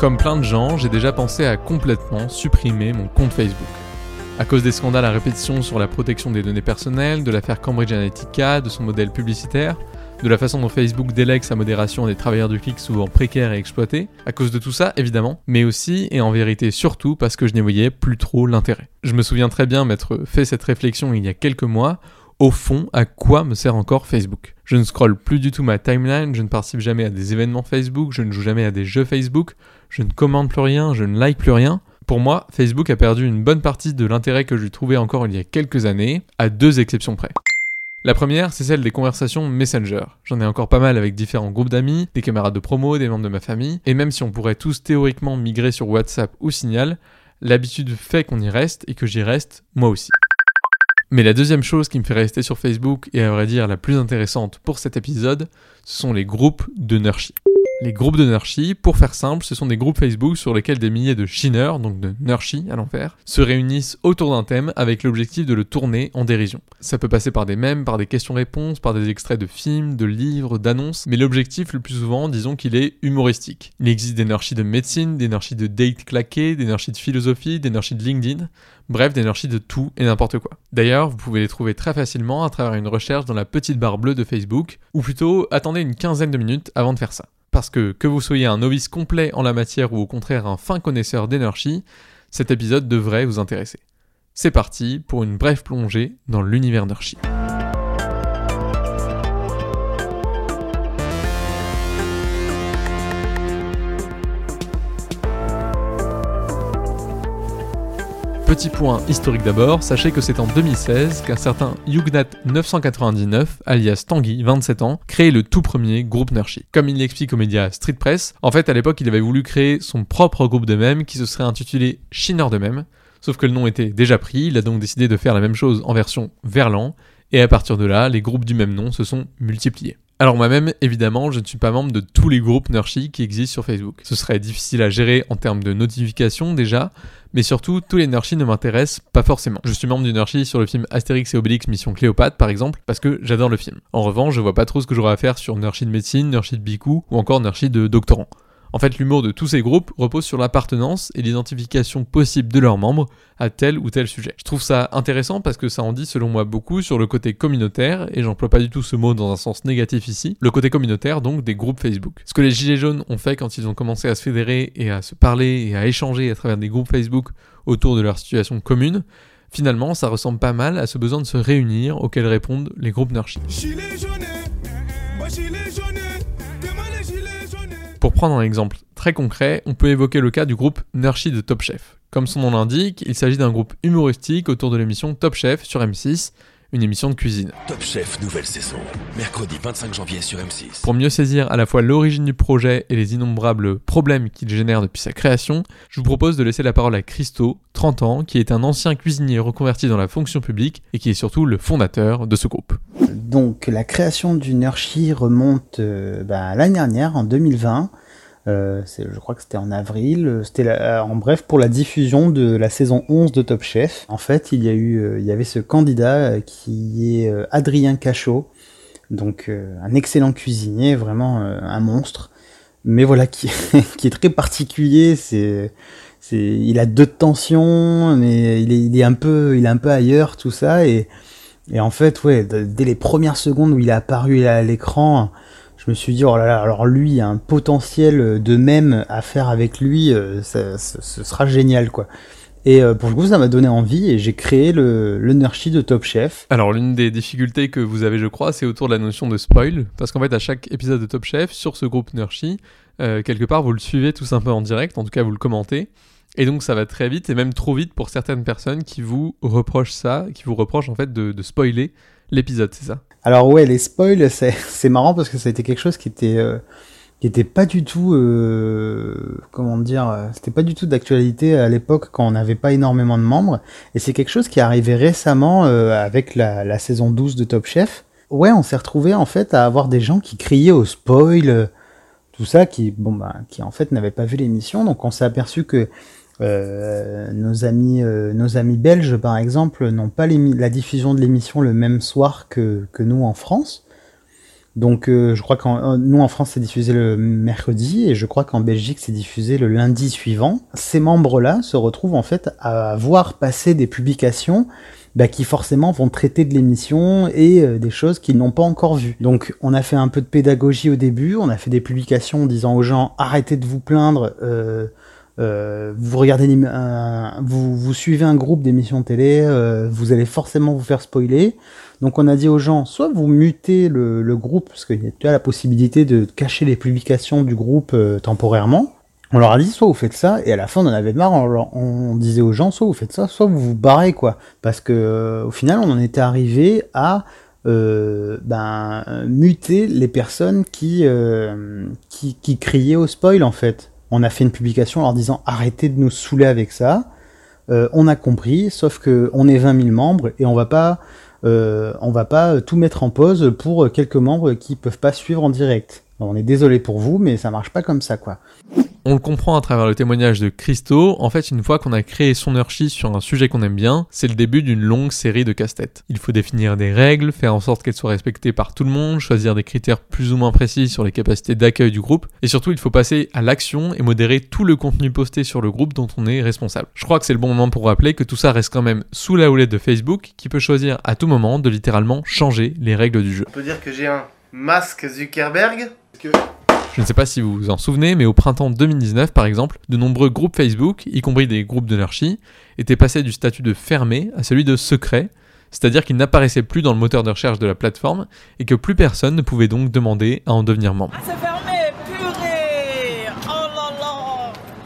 Comme plein de gens, j'ai déjà pensé à complètement supprimer mon compte Facebook. À cause des scandales à répétition sur la protection des données personnelles, de l'affaire Cambridge Analytica, de son modèle publicitaire, de la façon dont Facebook délègue sa modération à des travailleurs du clic souvent précaires et exploités, à cause de tout ça évidemment, mais aussi et en vérité surtout parce que je n'y voyais plus trop l'intérêt. Je me souviens très bien m'être fait cette réflexion il y a quelques mois, au fond, à quoi me sert encore Facebook? Je ne scrolle plus du tout ma timeline, je ne participe jamais à des événements Facebook, je ne joue jamais à des jeux Facebook, je ne commande plus rien, je ne like plus rien. Pour moi, Facebook a perdu une bonne partie de l'intérêt que je trouvais encore il y a quelques années, à deux exceptions près. La première, c'est celle des conversations Messenger. J'en ai encore pas mal avec différents groupes d'amis, des camarades de promo, des membres de ma famille, et même si on pourrait tous théoriquement migrer sur WhatsApp ou Signal, l'habitude fait qu'on y reste et que j'y reste moi aussi. Mais la deuxième chose qui me fait rester sur Facebook, et à vrai dire la plus intéressante pour cet épisode, ce sont les groupes de Nurshi. Les groupes de Nurshi, pour faire simple, ce sont des groupes Facebook sur lesquels des milliers de shiners, donc de Nurshi à l'enfer, se réunissent autour d'un thème avec l'objectif de le tourner en dérision. Ça peut passer par des mèmes, par des questions-réponses, par des extraits de films, de livres, d'annonces, mais l'objectif le plus souvent, disons qu'il est humoristique. Il existe des Nurshi de médecine, des Nurshi de date claqué, des Nurshi de philosophie, des Nurshi de LinkedIn, bref, des Nurshi de tout et n'importe quoi. D'ailleurs, vous pouvez les trouver très facilement à travers une recherche dans la petite barre bleue de Facebook, ou plutôt attendez une quinzaine de minutes avant de faire ça parce que que vous soyez un novice complet en la matière ou au contraire un fin connaisseur d'énergie, cet épisode devrait vous intéresser. C'est parti pour une brève plongée dans l'univers Nurshi. Petit point historique d'abord, sachez que c'est en 2016 qu'un certain Yugnat 999, alias Tanguy, 27 ans, crée le tout premier groupe Nurshi. Comme il l'explique aux médias Street Press, en fait à l'époque il avait voulu créer son propre groupe de mèmes qui se serait intitulé Shiner de mèmes, sauf que le nom était déjà pris, il a donc décidé de faire la même chose en version verlan, et à partir de là, les groupes du même nom se sont multipliés. Alors moi-même, évidemment, je ne suis pas membre de tous les groupes Nurshi qui existent sur Facebook. Ce serait difficile à gérer en termes de notifications déjà, mais surtout, tous les Nurshi ne m'intéressent pas forcément. Je suis membre du Nurshi sur le film Astérix et Obélix Mission Cléopâtre, par exemple, parce que j'adore le film. En revanche, je vois pas trop ce que j'aurais à faire sur Nurshi de médecine, Nurshi de Biku ou encore Nurshi de doctorant. En fait, l'humour de tous ces groupes repose sur l'appartenance et l'identification possible de leurs membres à tel ou tel sujet. Je trouve ça intéressant parce que ça en dit selon moi beaucoup sur le côté communautaire, et j'emploie pas du tout ce mot dans un sens négatif ici, le côté communautaire donc des groupes Facebook. Ce que les Gilets jaunes ont fait quand ils ont commencé à se fédérer et à se parler et à échanger à travers des groupes Facebook autour de leur situation commune, finalement ça ressemble pas mal à ce besoin de se réunir auquel répondent les groupes Nurshi. Pour prendre un exemple très concret, on peut évoquer le cas du groupe Nurshi de Top Chef. Comme son nom l'indique, il s'agit d'un groupe humoristique autour de l'émission Top Chef sur M6, une émission de cuisine. Top Chef, nouvelle saison, mercredi 25 janvier sur M6. Pour mieux saisir à la fois l'origine du projet et les innombrables problèmes qu'il génère depuis sa création, je vous propose de laisser la parole à Christo, 30 ans, qui est un ancien cuisinier reconverti dans la fonction publique et qui est surtout le fondateur de ce groupe. Donc la création du Nurshi remonte euh, bah, l'année dernière, en 2020. Euh, je crois que c'était en avril. C'était euh, en bref pour la diffusion de la saison 11 de Top Chef. En fait, il y a eu, euh, il y avait ce candidat euh, qui est Adrien Cachot, donc un excellent cuisinier, vraiment un monstre. Mais voilà, qui, est très particulier. C'est, il a deux tensions, mais il est, il est un peu, il est un peu ailleurs, tout ça. Et, et en fait, ouais, dès les premières secondes où il est apparu à l'écran je me suis dit, oh là là, alors lui, a un potentiel de même à faire avec lui, euh, ce sera génial, quoi. Et euh, pour le coup, ça m'a donné envie et j'ai créé le, le de Top Chef. Alors, l'une des difficultés que vous avez, je crois, c'est autour de la notion de spoil. Parce qu'en fait, à chaque épisode de Top Chef, sur ce groupe Nurshi, euh, quelque part, vous le suivez tout simplement en direct, en tout cas, vous le commentez. Et donc, ça va très vite, et même trop vite pour certaines personnes qui vous reprochent ça, qui vous reprochent en fait de spoiler l'épisode, c'est ça? Alors ouais, les spoils, c'est marrant parce que ça a été quelque chose qui était euh, qui était pas du tout euh, comment dire, euh, c'était pas du tout d'actualité à l'époque quand on n'avait pas énormément de membres. Et c'est quelque chose qui est arrivé récemment avec la, la, saison 12 de Top Chef. Ouais, on s'est retrouvé en fait à avoir des gens qui criaient au spoil tout ça qui bon bah qui en fait n'avaient pas vu l'émission. Donc on s'est aperçu que euh, nos amis, euh, nos amis belges, par exemple, n'ont pas la diffusion de l'émission le même soir que, que nous en France. Donc je crois qu'en nous en France c'est diffusé le mercredi et je crois qu'en Belgique c'est diffusé le lundi suivant. Ces membres-là se retrouvent en fait à voir passer des publications bah, qui forcément vont traiter de l'émission et euh, des choses qu'ils n'ont pas encore vues. Donc on a fait un peu de pédagogie au début, on a fait des publications disant aux gens arrêtez de vous plaindre, euh, euh, vous regardez, vous, suivez un groupe d'émissions télé, vous allez forcément vous faire spoiler. Donc on a dit aux gens, soit vous mutez le, groupe, parce qu'il y a la possibilité de cacher les publications du groupe temporairement, on leur a dit soit vous faites ça et à la fin on en avait marre on, disait aux gens soit vous faites ça soit vous vous barrez quoi. Parce que euh, au final on en était arrivé à euh, ben, muter les personnes euh, qui criaient au spoil en fait on a fait une publication en leur disant arrêtez de nous saouler avec ça. On a compris sauf que on est 20 000 membres et on va pas on va pas tout mettre en pause pour quelques membres qui peuvent pas suivre en direct on est désolé pour vous mais ça marche pas comme ça quoi on le comprend à travers le témoignage de Christo, en fait une fois qu'on a créé son Urshi sur un sujet qu'on aime bien, c'est le début d'une longue série de casse-têtes. Il faut définir des règles, faire en sorte qu'elles soient respectées par tout le monde, choisir des critères plus ou moins précis sur les capacités d'accueil du groupe, et surtout il faut passer à l'action et modérer tout le contenu posté sur le groupe dont on est responsable. Je crois que c'est le bon moment pour rappeler que tout ça reste quand même sous la houlette de Facebook, qui peut choisir à tout moment de littéralement changer les règles du jeu. On peut dire que j'ai un masque Zuckerberg que je ne sais pas si vous vous en souvenez, mais au printemps 2019, par exemple, de nombreux groupes Facebook, y compris des groupes de étaient passés du statut de fermé à celui de secret, c'est-à-dire qu'ils n'apparaissaient plus dans le moteur de recherche de la plateforme et que plus personne ne pouvait donc demander à en devenir membre. Ah,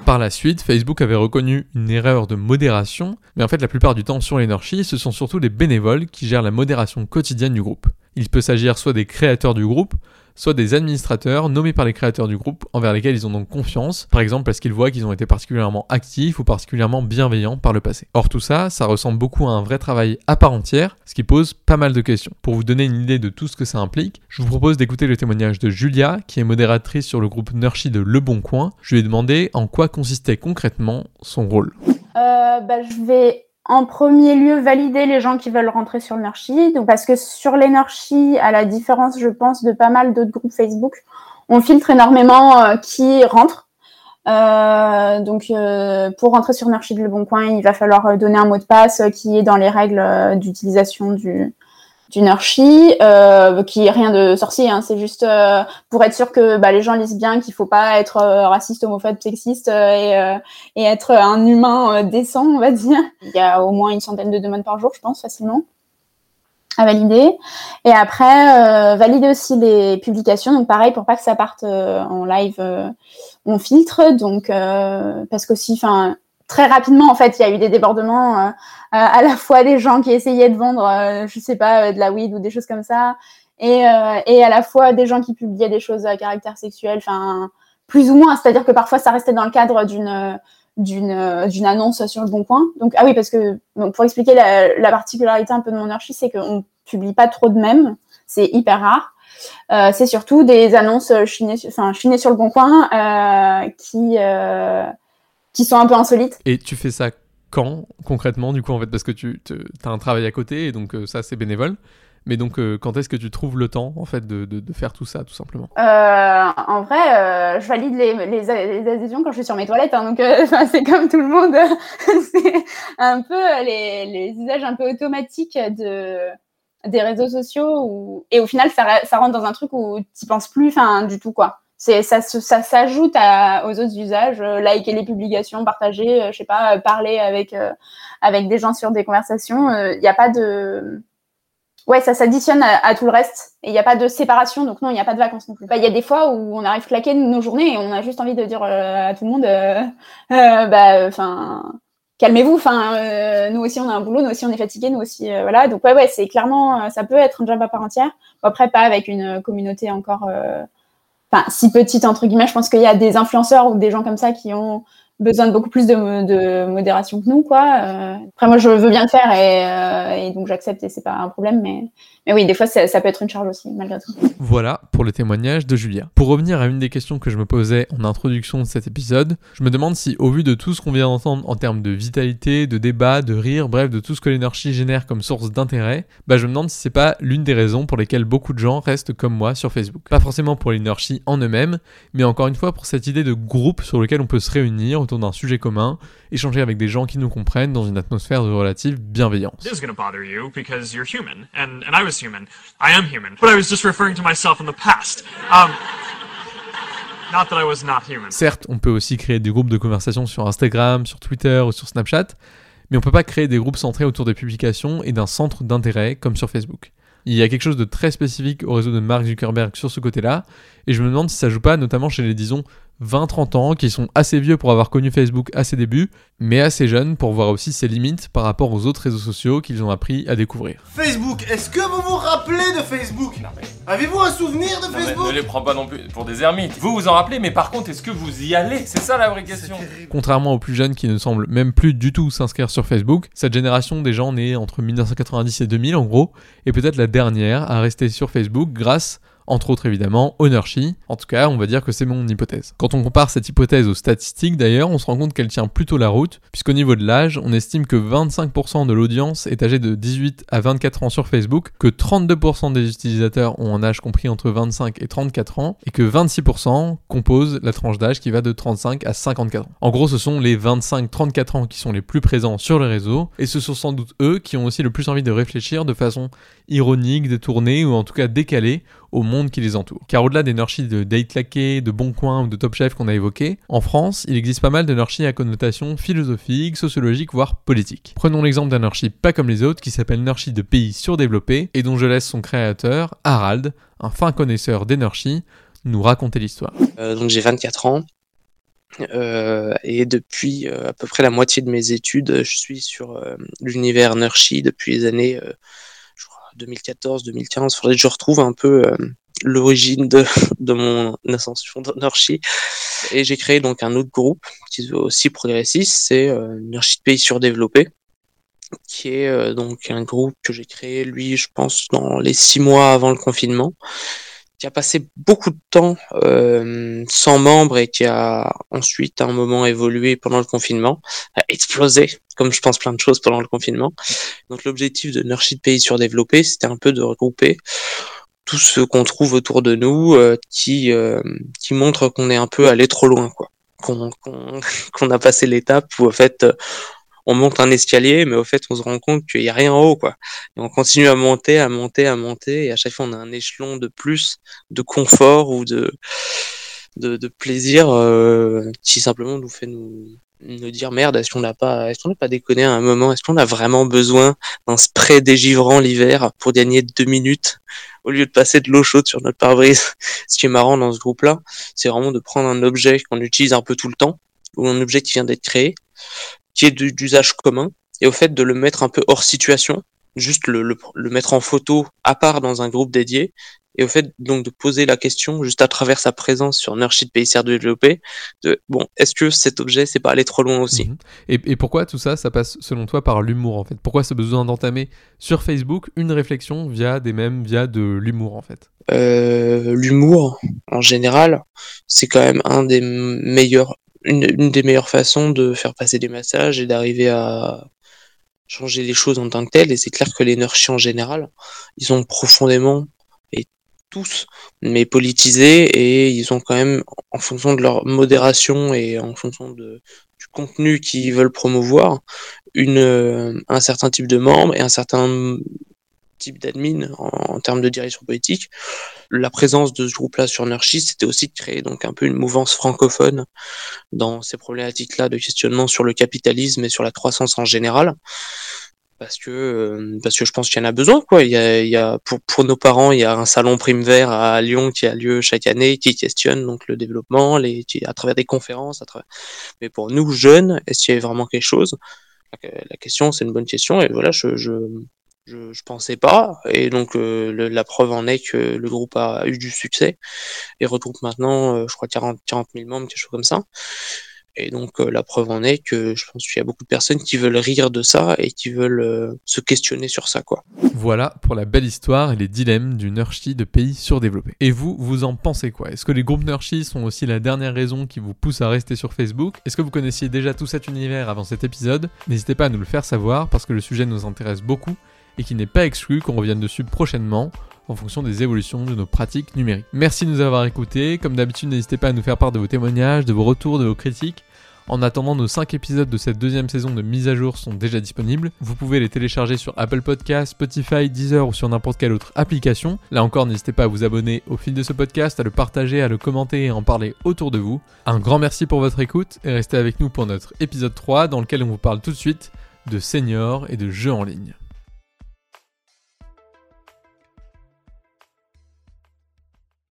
Par la suite, Facebook avait reconnu une erreur de modération, mais en fait la plupart du temps sur l'Energy, ce sont surtout les bénévoles qui gèrent la modération quotidienne du groupe. Il peut s'agir soit des créateurs du groupe, soit des administrateurs nommés par les créateurs du groupe envers lesquels ils ont donc confiance, par exemple parce qu'ils voient qu'ils ont été particulièrement actifs ou particulièrement bienveillants par le passé. Or tout ça, ça ressemble beaucoup à un vrai travail à part entière, ce qui pose pas mal de questions. Pour vous donner une idée de tout ce que ça implique, je vous propose d'écouter le témoignage de Julia, qui est modératrice sur le groupe Nurshi de Le Bon Coin. Je lui ai demandé en quoi consistait concrètement son rôle. Euh, bah, je vais en premier lieu valider les gens qui veulent rentrer sur Nurshi. Donc parce que sur Nurshi, à la différence, je pense, de pas mal d'autres groupes Facebook, on filtre énormément euh, qui rentrent. Euh, donc euh, pour rentrer sur Nurshi de Le Bon Coin, il va falloir donner un mot de passe qui est dans les règles d'utilisation du, d'une archi euh, qui est rien de sorcier hein, c'est juste euh, pour être sûr que bah, les gens lisent bien qu'il faut pas être euh, raciste homophobe sexiste et, être un humain décent on va dire. Il y a au moins une centaine de demandes par jour je pense facilement à valider. Et après valider aussi les publications. Donc pareil pour pas que ça parte en live on filtre. Donc parce qu'aussi enfin très rapidement, en fait, il y a eu des débordements, euh, euh, à la fois des gens qui essayaient de vendre, euh, je sais pas, de la weed ou des choses comme ça, et, et à la fois des gens qui publiaient des choses à caractère sexuel, enfin, plus ou moins, c'est-à-dire que parfois ça restait dans le cadre d'une d'une d'une annonce sur le bon coin. Donc ah oui parce que donc, pour expliquer la, la, particularité un peu de mon archi, c'est qu'on publie pas trop de mèmes, c'est hyper rare. Euh, c'est surtout des annonces chinées, enfin chinées sur le bon coin euh, qui euh, qui sont un peu insolites. Et tu fais ça quand concrètement du coup en fait parce que tu as un travail à côté et donc euh, ça c'est bénévole. Mais donc, euh, quand est-ce que tu trouves le temps, en fait, de, de, faire tout ça, tout simplement? Euh, En vrai, je valide les, les, adhésions quand je suis sur mes toilettes. Hein, donc, c'est comme tout le monde. c'est un peu les, les, usages un peu automatiques de, des réseaux sociaux. Et au final, ça, ça rentre dans un truc où tu penses plus du tout, quoi ça, ça s'ajoute aux autres usages, euh, liker les publications, partager, euh, je sais pas, euh, parler avec avec des gens sur des conversations. Il n'y a pas de ouais, ça s'additionne à, tout le reste et il n'y a pas de séparation. Donc non, il n'y a pas de vacances non plus. Bah, il y a des fois où on arrive claquer nos journées et on a juste envie de dire à tout le monde, bah. Calmez-vous, nous aussi on a un boulot, nous aussi on est fatigué, nous aussi, voilà. Donc ouais, ouais, c'est clairement, ça peut être un job à part entière. Après, pas avec une communauté encore enfin si petite entre guillemets, je pense qu'il y a des influenceurs ou des gens comme ça qui ont besoin de beaucoup plus de, modération que nous, quoi. Euh, après, moi, je veux bien le faire et, euh, et donc j'accepte et c'est pas un problème, mais, mais oui, des fois, ça, ça, peut être une charge aussi, malgré tout. Voilà pour le témoignage de Julia. Pour revenir à une des questions que je me posais en introduction de cet épisode, je me demande si, au vu de tout ce qu'on vient d'entendre en termes de vitalité, de débat, de rire, bref, de tout ce que l'énergie génère comme source d'intérêt, bah, je me demande si c'est pas l'une des raisons pour lesquelles beaucoup de gens restent comme moi sur Facebook. Pas forcément pour l'énergie en eux-mêmes, mais encore une fois pour cette idée de groupe sur lequel on peut se réunir autour d'un sujet commun, échanger avec des gens qui nous comprennent dans une atmosphère de relative bienveillance. Um. Certes, on peut aussi créer des groupes de conversation sur Instagram, sur Twitter ou sur Snapchat, mais on peut pas créer des groupes centrés autour des publications et d'un centre d'intérêt comme sur Facebook. Il y a quelque chose de très spécifique au réseau de Mark Zuckerberg sur ce côté-là, et je me demande si ça joue pas notamment chez les, disons, 20-30 ans, qui sont assez vieux pour avoir connu Facebook à ses débuts, mais assez jeunes pour voir aussi ses limites par rapport aux autres réseaux sociaux qu'ils ont appris à découvrir. Facebook, est-ce que vous vous rappelez de Facebook? Avez-vous un souvenir de Non, mais Facebook? ne les prends pas non plus pour des ermites. Vous vous en rappelez, mais par contre, est-ce que vous y allez? C'est ça la vraie question. Contrairement aux plus jeunes qui ne semblent même plus du tout s'inscrire sur Facebook, cette génération des gens nés entre 1990 et 2000 en gros, est peut-être la dernière à rester sur Facebook grâce entre autres évidemment Ownership. En tout cas, on va dire que c'est mon hypothèse. Quand on compare cette hypothèse aux statistiques d'ailleurs, on se rend compte qu'elle tient plutôt la route, puisqu'au niveau de l'âge, on estime que 25% de l'audience est âgée de 18 à 24 ans sur Facebook, que 32% des utilisateurs ont un âge compris entre 25 et 34 ans, et que 26% composent la tranche d'âge qui va de 35 à 54 ans. En gros, ce sont les 25-34 ans qui sont les plus présents sur le réseau, et ce sont sans doute eux qui ont aussi le plus envie de réfléchir de façon ironique, détournée, ou en tout cas décalée au monde qui les entoure. Car au-delà des nurseries de Date de Bon Coin ou de Top Chef qu'on a évoqués, en France, il existe pas mal de nurseries à connotation philosophique, sociologique, voire politique. Prenons l'exemple d'un nursery pas comme les autres qui s'appelle Nursery de pays surdéveloppés et dont je laisse son créateur, Harald, un fin connaisseur nurseries, nous raconter l'histoire. Euh, donc j'ai 24 ans. Euh, et depuis euh, à peu près la moitié de mes études, je suis sur l'univers Nurshi depuis les années 2014-2015. Faudrait que je retrouve un peu euh, l'origine de, de mon ascension dans Nurshi. Et j'ai créé donc un autre groupe qui est aussi progressiste, c'est euh, Nurshi de pays surdéveloppés qui est euh, donc un groupe que j'ai créé, lui, je pense, dans les six mois avant le confinement, qui a passé beaucoup de temps euh, sans membres et qui a ensuite, à un moment, évolué pendant le confinement, a explosé, comme je pense plein de choses pendant le confinement. Donc l'objectif de Nurship Pays Surdéveloppés, c'était un peu de regrouper tout ce qu'on trouve autour de nous euh, qui, euh, qui montre qu'on est un peu allé trop loin, quoi. Qu'on qu'on qu'on a passé l'étape où, en fait, on monte un escalier, mais au fait, on se rend compte qu'il n'y a rien en haut, quoi. Et on continue à monter, à monter, à monter, et à chaque fois, on a un échelon de plus de confort ou de, de, plaisir euh, qui simplement nous fait nous, nous dire merde, est-ce qu'on n'a pas, est-ce qu'on n'a pas déconné à un moment, est-ce qu'on a vraiment besoin d'un spray dégivrant l'hiver pour gagner deux minutes au lieu de passer de l'eau chaude sur notre pare-brise? Ce qui est marrant dans ce groupe-là, c'est vraiment de prendre un objet qu'on utilise un peu tout le temps, ou un objet qui vient d'être créé, qui est du- d'usage commun, et au fait de le mettre un peu hors situation, juste le, le, le mettre en photo à part dans un groupe dédié, et au fait donc de poser la question juste à travers sa présence sur Nurship PICR développé, de bon, est-ce que cet objet c'est pas allé trop loin aussi? Mhm. Et, et pourquoi tout ça, ça passe selon toi par l'humour en fait? Pourquoi ce besoin d'entamer sur Facebook une réflexion via des mèmes, via de l'humour en fait? Euh, l'humour en général, c'est quand même un des meilleurs, une, des meilleures façons de faire passer des messages et d'arriver à changer les choses en tant que telles. Et c'est clair que les nurchis en général, ils ont profondément et tous, mais politisés et ils ont quand même, en fonction de leur modération et en fonction de, du contenu qu'ils veulent promouvoir, une, un certain type de membres et un certain type d'admin en, en termes de direction politique. La présence de ce groupe-là sur Nurshi, c'était aussi de créer donc un peu une mouvance francophone dans ces problématiques-là de questionnement sur le capitalisme et sur la croissance en général. Parce que, euh, parce que je pense qu'il y en a besoin, quoi. Il y a, il y a, pour, pour nos parents, il y a un salon Prime Vert à Lyon qui a lieu chaque année, qui questionne donc le développement, les, qui, à travers des conférences, à travers... Mais pour nous, jeunes, est-ce qu'il y a vraiment quelque chose? La question, c'est une bonne question, et voilà, je, je, je, pensais pas, et donc euh, la preuve en est que le groupe a eu du succès et regroupe maintenant, euh, je crois, 40, 40 000 membres, quelque chose comme ça. Et donc euh, la preuve en est que je pense qu'il y a beaucoup de personnes qui veulent rire de ça et qui veulent se questionner sur ça quoi. Voilà pour la belle histoire et les dilemmes du Nurshi de pays surdéveloppés. Et vous, vous en pensez quoi? Est-ce que les groupes Nurshi sont aussi la dernière raison qui vous pousse à rester sur Facebook? Est-ce que vous connaissiez déjà tout cet univers avant cet épisode? N'hésitez pas à nous le faire savoir parce que le sujet nous intéresse beaucoup et qu'il n'est pas exclu qu'on revienne dessus prochainement en fonction des évolutions de nos pratiques numériques. Merci de nous avoir écoutés. Comme d'habitude, n'hésitez pas à nous faire part de vos témoignages, de vos retours, de vos critiques. En attendant, nos 5 épisodes de cette deuxième saison de mise à jour sont déjà disponibles. Vous pouvez les télécharger sur Apple Podcasts, Spotify, Deezer ou sur n'importe quelle autre application. Là encore, n'hésitez pas à vous abonner au fil de ce podcast, à le partager, à le commenter et à en parler autour de vous. Un grand merci pour votre écoute et restez avec nous pour notre épisode 3 dans lequel on vous parle tout de suite de seniors et de jeux en ligne.